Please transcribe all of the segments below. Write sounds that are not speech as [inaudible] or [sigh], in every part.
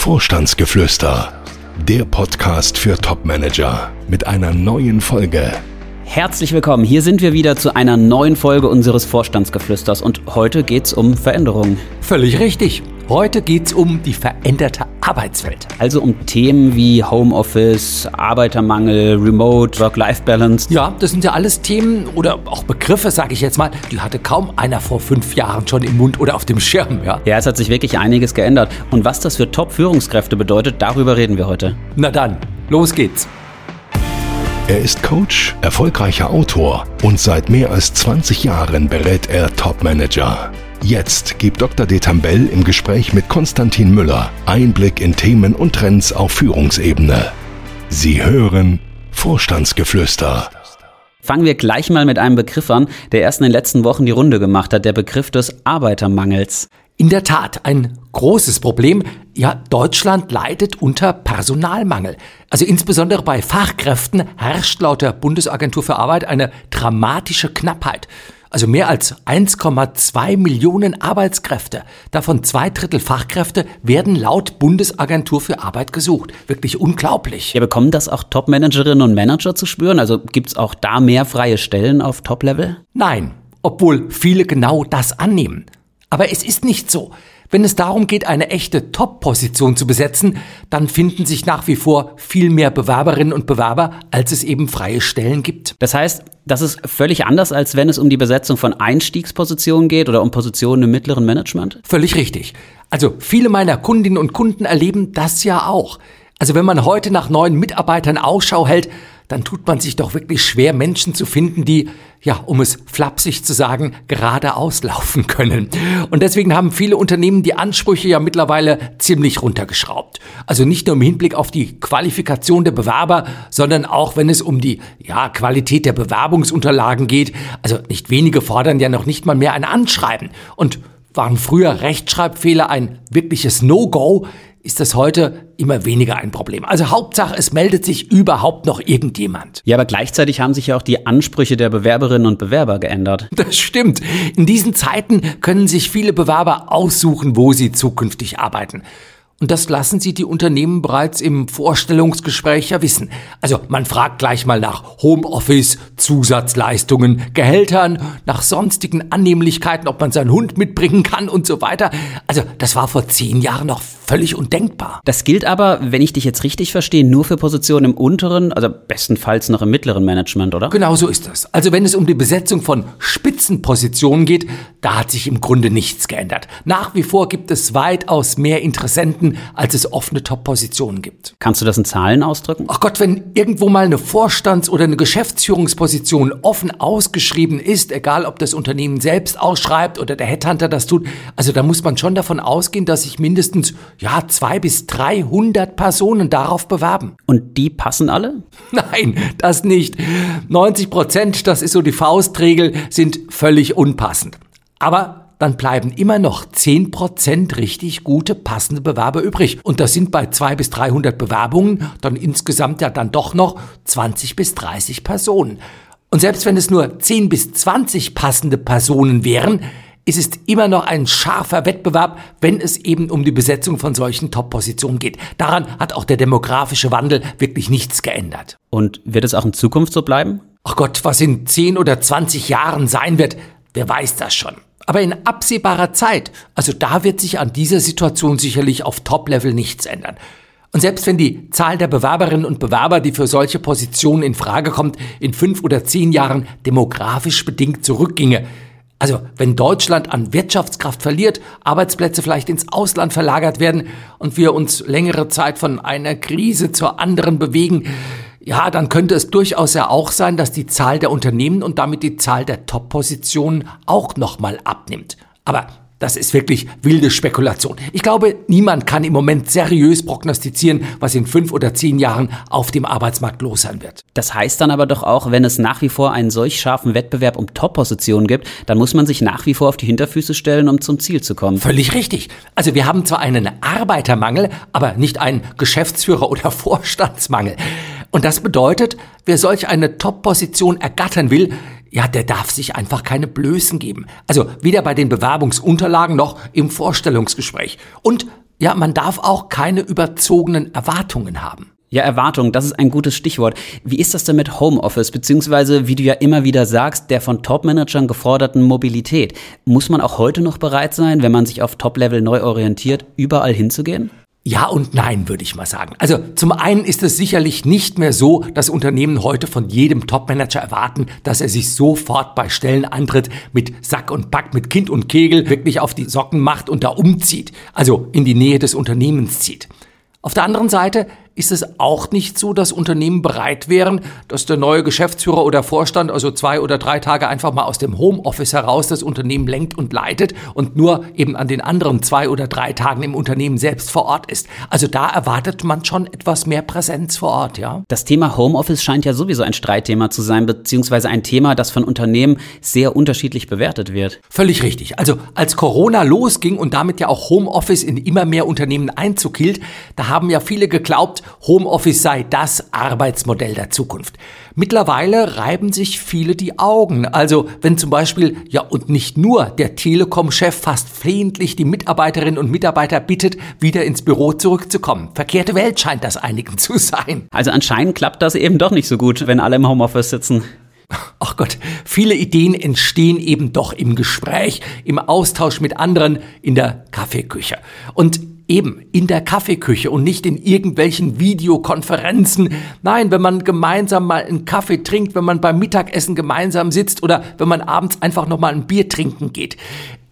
Vorstandsgeflüster, der Podcast für Topmanager mit einer neuen Folge. Herzlich willkommen. Hier sind wir wieder zu einer neuen Folge unseres Vorstandsgeflüsters und heute geht's um Veränderungen. Völlig richtig. Heute geht's um die veränderte Arbeitswelt. Also um Themen wie Homeoffice, Arbeitermangel, Remote, Work-Life-Balance. Ja, das sind ja alles Themen oder auch Begriffe, sage ich jetzt mal, die hatte kaum einer vor fünf Jahren schon im Mund oder auf dem Schirm. Ja, ja es hat sich wirklich einiges geändert. Und was das für Top-Führungskräfte bedeutet, darüber reden wir heute. Na dann, los geht's. Er ist Coach, erfolgreicher Autor und seit mehr als 20 Jahren berät er Topmanager. Jetzt gibt Dr. Detambell im Gespräch mit Konstantin Müller Einblick in Themen und Trends auf Führungsebene. Sie hören Vorstandsgeflüster. Fangen wir gleich mal mit einem Begriff an, der erst in den letzten Wochen die Runde gemacht hat, der Begriff des Arbeitermangels. In der Tat ein großes Problem. Ja, Deutschland leidet unter Personalmangel. Also insbesondere bei Fachkräften herrscht laut der Bundesagentur für Arbeit eine dramatische Knappheit. Also mehr als 1,2 Millionen Arbeitskräfte, davon zwei Drittel Fachkräfte, werden laut Bundesagentur für Arbeit gesucht. Wirklich unglaublich. Ja, bekommen das auch Top-Managerinnen und Manager zu spüren? Also gibt's auch da mehr freie Stellen auf Top-Level? Nein, obwohl viele genau das annehmen. Aber es ist nicht so. Wenn es darum geht, eine echte Top-Position zu besetzen, dann finden sich nach wie vor viel mehr Bewerberinnen und Bewerber, als es eben freie Stellen gibt. Das heißt, das ist völlig anders, als wenn es um die Besetzung von Einstiegspositionen geht oder um Positionen im mittleren Management? Völlig richtig. Also viele meiner Kundinnen und Kunden erleben das ja auch. Also wenn man heute nach neuen Mitarbeitern Ausschau hält, dann tut man sich doch wirklich schwer, Menschen zu finden, die, ja, um es flapsig zu sagen, geradeaus laufen können. Und deswegen haben viele Unternehmen die Ansprüche ja mittlerweile ziemlich runtergeschraubt. Also nicht nur im Hinblick auf die Qualifikation der Bewerber, sondern auch wenn es um die, ja, Qualität der Bewerbungsunterlagen geht. Also nicht wenige fordern ja noch nicht mal mehr ein Anschreiben. Und waren früher Rechtschreibfehler ein wirkliches No-Go, ist das heute immer weniger ein Problem. Also Hauptsache, es meldet sich überhaupt noch irgendjemand. Ja, aber gleichzeitig haben sich ja auch die Ansprüche der Bewerberinnen und Bewerber geändert. Das stimmt. In diesen Zeiten können sich viele Bewerber aussuchen, wo sie zukünftig arbeiten. Und das lassen Sie die Unternehmen bereits im Vorstellungsgespräch ja wissen. Also man fragt gleich mal nach Homeoffice, Zusatzleistungen, Gehältern, nach sonstigen Annehmlichkeiten, ob man seinen Hund mitbringen kann und so weiter. Also das war vor zehn Jahren noch völlig undenkbar. Das gilt aber, wenn ich dich jetzt richtig verstehe, nur für Positionen im unteren, also bestenfalls noch im mittleren Management, oder? Genau so ist das. Also wenn es um die Besetzung von Spitzenpositionen geht, da hat sich im Grunde nichts geändert. Nach wie vor gibt es weitaus mehr Interessenten, als es offene Top-Positionen gibt. Kannst du das in Zahlen ausdrücken? Ach Gott, wenn irgendwo mal eine Vorstands- oder eine Geschäftsführungsposition offen ausgeschrieben ist, egal ob das Unternehmen selbst ausschreibt oder der Headhunter das tut, also da muss man schon davon ausgehen, dass sich mindestens ja, zwei bis 300 Personen darauf bewerben. Und die passen alle? [laughs] Nein, das nicht. 90 Prozent, das ist so die Faustregel, sind völlig unpassend. Aber dann bleiben immer noch 10 Prozent richtig gute, passende Bewerber übrig. Und das sind bei zwei bis 300 Bewerbungen dann insgesamt ja dann doch noch 20 bis 30 Personen. Und selbst wenn es nur 10 bis 20 passende Personen wären, ist es immer noch ein scharfer Wettbewerb, wenn es eben um die Besetzung von solchen Top-Positionen geht. Daran hat auch der demografische Wandel wirklich nichts geändert. Und wird es auch in Zukunft so bleiben? Ach Gott, was in 10 oder 20 Jahren sein wird, wer weiß das schon. Aber in absehbarer Zeit, also da wird sich an dieser Situation sicherlich auf Top-Level nichts ändern. Und selbst wenn die Zahl der Bewerberinnen und Bewerber, die für solche Positionen in Frage kommt, in fünf oder zehn Jahren demografisch bedingt zurückginge, also wenn Deutschland an Wirtschaftskraft verliert, Arbeitsplätze vielleicht ins Ausland verlagert werden und wir uns längere Zeit von einer Krise zur anderen bewegen, ja, dann könnte es durchaus ja auch sein, dass die Zahl der Unternehmen und damit die Zahl der Top-Positionen auch nochmal abnimmt. Aber das ist wirklich wilde Spekulation. Ich glaube, niemand kann im Moment seriös prognostizieren, was in fünf oder zehn Jahren auf dem Arbeitsmarkt los sein wird. Das heißt dann aber doch auch, wenn es nach wie vor einen solch scharfen Wettbewerb um Top-Positionen gibt, dann muss man sich nach wie vor auf die Hinterfüße stellen, um zum Ziel zu kommen. Völlig richtig. Also wir haben zwar einen Arbeitermangel, aber nicht einen Geschäftsführer- oder [laughs] Vorstandsmangel. Und das bedeutet, wer solch eine Top-Position ergattern will, ja, der darf sich einfach keine Blößen geben. Also weder bei den Bewerbungsunterlagen noch im Vorstellungsgespräch. Und ja, man darf auch keine überzogenen Erwartungen haben. Ja, Erwartung, das ist ein gutes Stichwort. Wie ist das denn mit Homeoffice, beziehungsweise wie du ja immer wieder sagst, der von Top-Managern geforderten Mobilität? Muss man auch heute noch bereit sein, wenn man sich auf Top-Level neu orientiert, überall hinzugehen? Ja und nein, würde ich mal sagen. Also zum einen ist es sicherlich nicht mehr so, dass Unternehmen heute von jedem Topmanager erwarten, dass er sich sofort bei Stellenantritt mit Sack und Pack, mit Kind und Kegel wirklich auf die Socken macht und da umzieht, also in die Nähe des Unternehmens zieht. Auf der anderen Seite ist es auch nicht so, dass Unternehmen bereit wären, dass der neue Geschäftsführer oder Vorstand also zwei oder drei Tage einfach mal aus dem Homeoffice heraus das Unternehmen lenkt und leitet und nur eben an den anderen zwei oder drei Tagen im Unternehmen selbst vor Ort ist. Also da erwartet man schon etwas mehr Präsenz vor Ort, ja. Das Thema Homeoffice scheint ja sowieso ein Streitthema zu sein, beziehungsweise ein Thema, das von Unternehmen sehr unterschiedlich bewertet wird. Völlig richtig. Also als Corona losging und damit ja auch Homeoffice in immer mehr Unternehmen Einzug hielt, da haben ja viele geglaubt, Homeoffice sei das Arbeitsmodell der Zukunft. Mittlerweile reiben sich viele die Augen. Also wenn zum Beispiel, ja und nicht nur, der Telekom-Chef fast flehentlich die Mitarbeiterinnen und Mitarbeiter bittet, wieder ins Büro zurückzukommen. Verkehrte Welt scheint das einigen zu sein. Also anscheinend klappt das eben doch nicht so gut, wenn alle im Homeoffice sitzen. Ach Gott, viele Ideen entstehen eben doch im Gespräch, im Austausch mit anderen, in der Kaffeeküche. Und Eben, in der Kaffeeküche und nicht in irgendwelchen Videokonferenzen. Nein, wenn man gemeinsam mal einen Kaffee trinkt, wenn man beim Mittagessen gemeinsam sitzt oder wenn man abends einfach nochmal ein Bier trinken geht.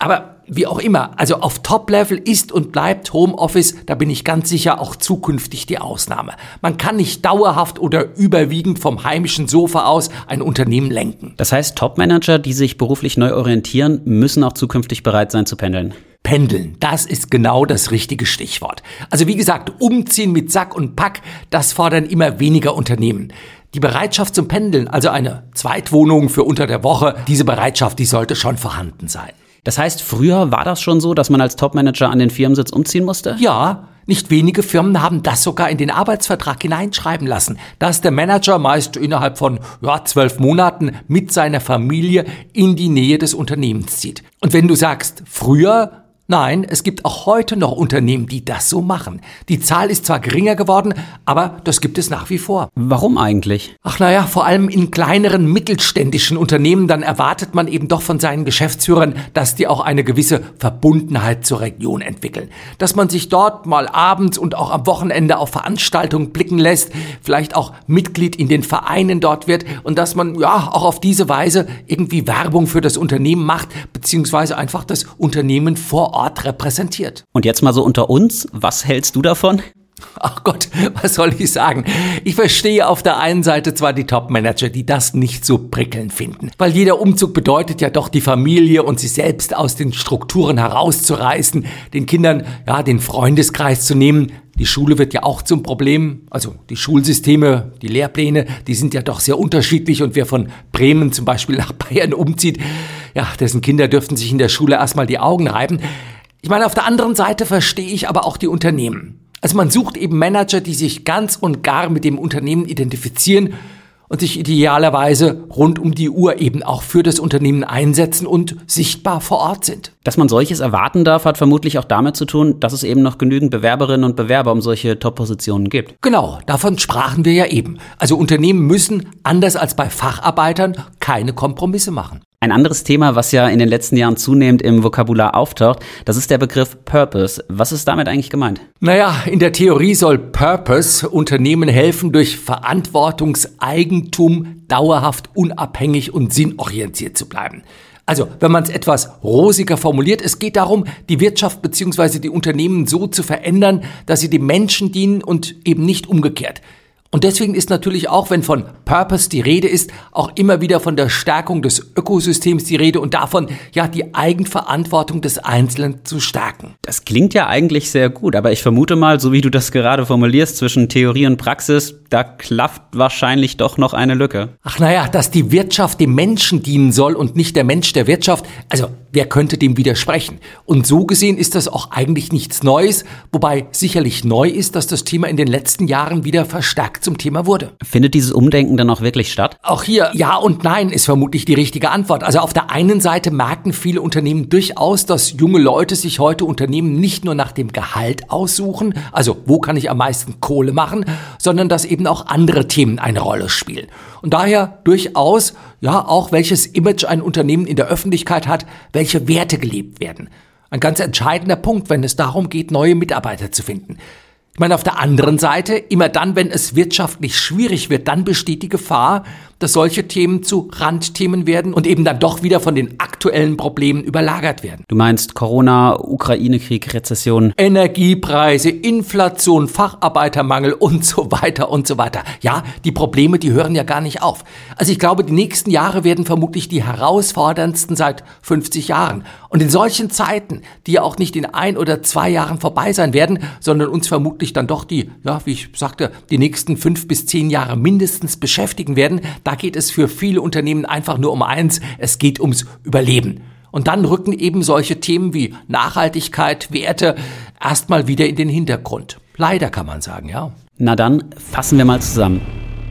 Aber wie auch immer, also auf Top-Level ist und bleibt Homeoffice, da bin ich ganz sicher auch zukünftig die Ausnahme. Man kann nicht dauerhaft oder überwiegend vom heimischen Sofa aus ein Unternehmen lenken. Das heißt, Top-Manager, die sich beruflich neu orientieren, müssen auch zukünftig bereit sein zu pendeln. Pendeln, das ist genau das richtige Stichwort. Also wie gesagt, umziehen mit Sack und Pack, das fordern immer weniger Unternehmen. Die Bereitschaft zum Pendeln, also eine Zweitwohnung für unter der Woche, diese Bereitschaft, die sollte schon vorhanden sein. Das heißt, früher war das schon so, dass man als Topmanager an den Firmensitz umziehen musste? Ja, nicht wenige Firmen haben das sogar in den Arbeitsvertrag hineinschreiben lassen, dass der Manager meist innerhalb von ja, zwölf Monaten mit seiner Familie in die Nähe des Unternehmens zieht. Und wenn du sagst, früher Nein, es gibt auch heute noch Unternehmen, die das so machen. Die Zahl ist zwar geringer geworden, aber das gibt es nach wie vor. Warum eigentlich? Ach naja, vor allem in kleineren mittelständischen Unternehmen, dann erwartet man eben doch von seinen Geschäftsführern, dass die auch eine gewisse Verbundenheit zur Region entwickeln. Dass man sich dort mal abends und auch am Wochenende auf Veranstaltungen blicken lässt, vielleicht auch Mitglied in den Vereinen dort wird und dass man ja auch auf diese Weise irgendwie Werbung für das Unternehmen macht, beziehungsweise einfach das Unternehmen vor Ort repräsentiert. Und jetzt mal so unter uns, was hältst du davon? Ach Gott, was soll ich sagen? Ich verstehe auf der einen Seite zwar die Top-Manager, die das nicht so prickelnd finden, weil jeder Umzug bedeutet ja doch die Familie und sich selbst aus den Strukturen herauszureißen, den Kindern ja den Freundeskreis zu nehmen. Die Schule wird ja auch zum Problem, also die Schulsysteme, die Lehrpläne, die sind ja doch sehr unterschiedlich und wer von Bremen zum Beispiel nach Bayern umzieht, ja, dessen Kinder dürften sich in der Schule erstmal die Augen reiben. Ich meine, auf der anderen Seite verstehe ich aber auch die Unternehmen. Also man sucht eben Manager, die sich ganz und gar mit dem Unternehmen identifizieren und sich idealerweise rund um die Uhr eben auch für das Unternehmen einsetzen und sichtbar vor Ort sind. Dass man solches erwarten darf, hat vermutlich auch damit zu tun, dass es eben noch genügend Bewerberinnen und Bewerber um solche Top-Positionen gibt. Genau, davon sprachen wir ja eben. Also Unternehmen müssen, anders als bei Facharbeitern, keine Kompromisse machen. Ein anderes Thema, was ja in den letzten Jahren zunehmend im Vokabular auftaucht, das ist der Begriff Purpose. Was ist damit eigentlich gemeint? Naja, in der Theorie soll Purpose Unternehmen helfen, durch Verantwortungseigentum dauerhaft unabhängig und sinnorientiert zu bleiben. Also, wenn man es etwas rosiger formuliert, es geht darum, die Wirtschaft bzw. die Unternehmen so zu verändern, dass sie dem Menschen dienen und eben nicht umgekehrt. Und deswegen ist natürlich auch, wenn von Purpose die Rede ist, auch immer wieder von der Stärkung des Ökosystems die Rede und davon, ja, die Eigenverantwortung des Einzelnen zu stärken. Das klingt ja eigentlich sehr gut, aber ich vermute mal, so wie du das gerade formulierst, zwischen Theorie und Praxis, da klafft wahrscheinlich doch noch eine Lücke. Ach naja, dass die Wirtschaft dem Menschen dienen soll und nicht der Mensch der Wirtschaft, also wer könnte dem widersprechen? Und so gesehen ist das auch eigentlich nichts Neues, wobei sicherlich neu ist, dass das Thema in den letzten Jahren wieder verstärkt zum Thema wurde. Findet dieses Umdenken dann auch wirklich statt? Auch hier ja und nein ist vermutlich die richtige Antwort. Also auf der einen Seite merken viele Unternehmen durchaus, dass junge Leute sich heute Unternehmen nicht nur nach dem Gehalt aussuchen, also wo kann ich am meisten Kohle machen, sondern dass eben auch andere Themen eine Rolle spielen. Und daher durchaus ja auch welches Image ein Unternehmen in der Öffentlichkeit hat, welche Werte gelebt werden. Ein ganz entscheidender Punkt, wenn es darum geht, neue Mitarbeiter zu finden. Ich meine, auf der anderen Seite, immer dann, wenn es wirtschaftlich schwierig wird, dann besteht die Gefahr, dass solche Themen zu Randthemen werden und eben dann doch wieder von den aktuellen Problemen überlagert werden. Du meinst Corona, Ukraine-Krieg, Rezession? Energiepreise, Inflation, Facharbeitermangel und so weiter und so weiter. Ja, die Probleme, die hören ja gar nicht auf. Also ich glaube, die nächsten Jahre werden vermutlich die herausforderndsten seit 50 Jahren. Und in solchen Zeiten, die ja auch nicht in ein oder zwei Jahren vorbei sein werden, sondern uns vermutlich dann doch die, ja, wie ich sagte, die nächsten fünf bis zehn Jahre mindestens beschäftigen werden, da geht es für viele Unternehmen einfach nur um eins, es geht ums Überleben. Und dann rücken eben solche Themen wie Nachhaltigkeit, Werte erstmal wieder in den Hintergrund. Leider kann man sagen, ja. Na dann fassen wir mal zusammen.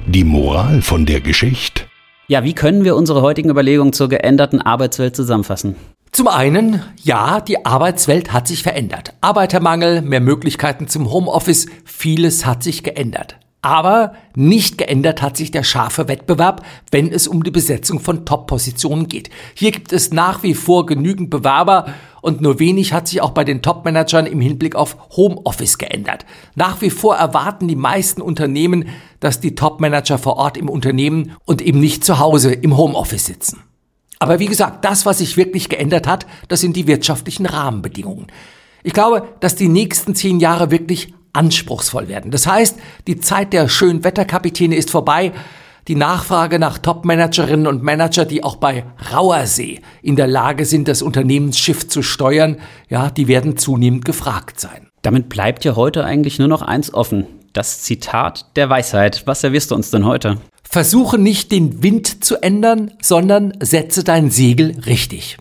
Die Moral von der Geschichte. Ja, wie können wir unsere heutigen Überlegungen zur geänderten Arbeitswelt zusammenfassen? Zum einen, ja, die Arbeitswelt hat sich verändert. Arbeitermangel, mehr Möglichkeiten zum Homeoffice, vieles hat sich geändert. Aber nicht geändert hat sich der scharfe Wettbewerb, wenn es um die Besetzung von Top-Positionen geht. Hier gibt es nach wie vor genügend Bewerber und nur wenig hat sich auch bei den Top-Managern im Hinblick auf Homeoffice geändert. Nach wie vor erwarten die meisten Unternehmen, dass die Top-Manager vor Ort im Unternehmen und eben nicht zu Hause im Homeoffice sitzen. Aber wie gesagt, das, was sich wirklich geändert hat, das sind die wirtschaftlichen Rahmenbedingungen. Ich glaube, dass die nächsten zehn Jahre wirklich anspruchsvoll werden. Das heißt, die Zeit der schönen Wetterkapitäne ist vorbei. Die Nachfrage nach Top-Managerinnen und Manager, die auch bei rauer See in der Lage sind, das Unternehmensschiff zu steuern, ja, die werden zunehmend gefragt sein. Damit bleibt ja heute eigentlich nur noch eins offen. Das Zitat der Weisheit. Was servierst du uns denn heute? Versuche nicht den Wind zu ändern, sondern setze dein Segel richtig.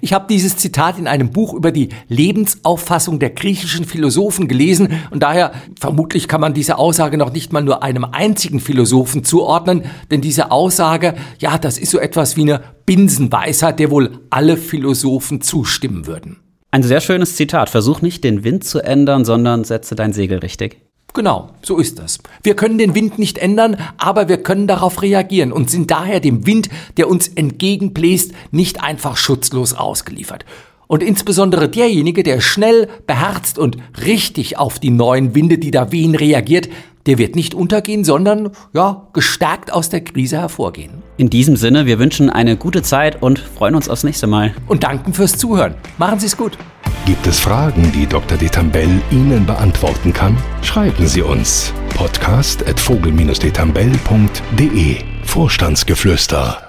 Ich habe dieses Zitat in einem Buch über die Lebensauffassung der griechischen Philosophen gelesen und daher vermutlich kann man diese Aussage noch nicht mal nur einem einzigen Philosophen zuordnen, denn diese Aussage, ja, das ist so etwas wie eine Binsenweisheit, der wohl alle Philosophen zustimmen würden. Ein sehr schönes Zitat. Versuch nicht den Wind zu ändern, sondern setze dein Segel richtig. Genau, so ist das. Wir können den Wind nicht ändern, aber wir können darauf reagieren und sind daher dem Wind, der uns entgegenbläst, nicht einfach schutzlos ausgeliefert. Und insbesondere derjenige, der schnell, beherzt und richtig auf die neuen Winde, die da wehen, reagiert, der wird nicht untergehen, sondern ja, gestärkt aus der Krise hervorgehen. In diesem Sinne, wir wünschen eine gute Zeit und freuen uns aufs nächste Mal. Und danken fürs Zuhören. Machen Sie es gut. Gibt es Fragen, die Dr. Detambell Ihnen beantworten kann? Schreiben Sie uns. Podcast at vogel-detambell.de Vorstandsgeflüster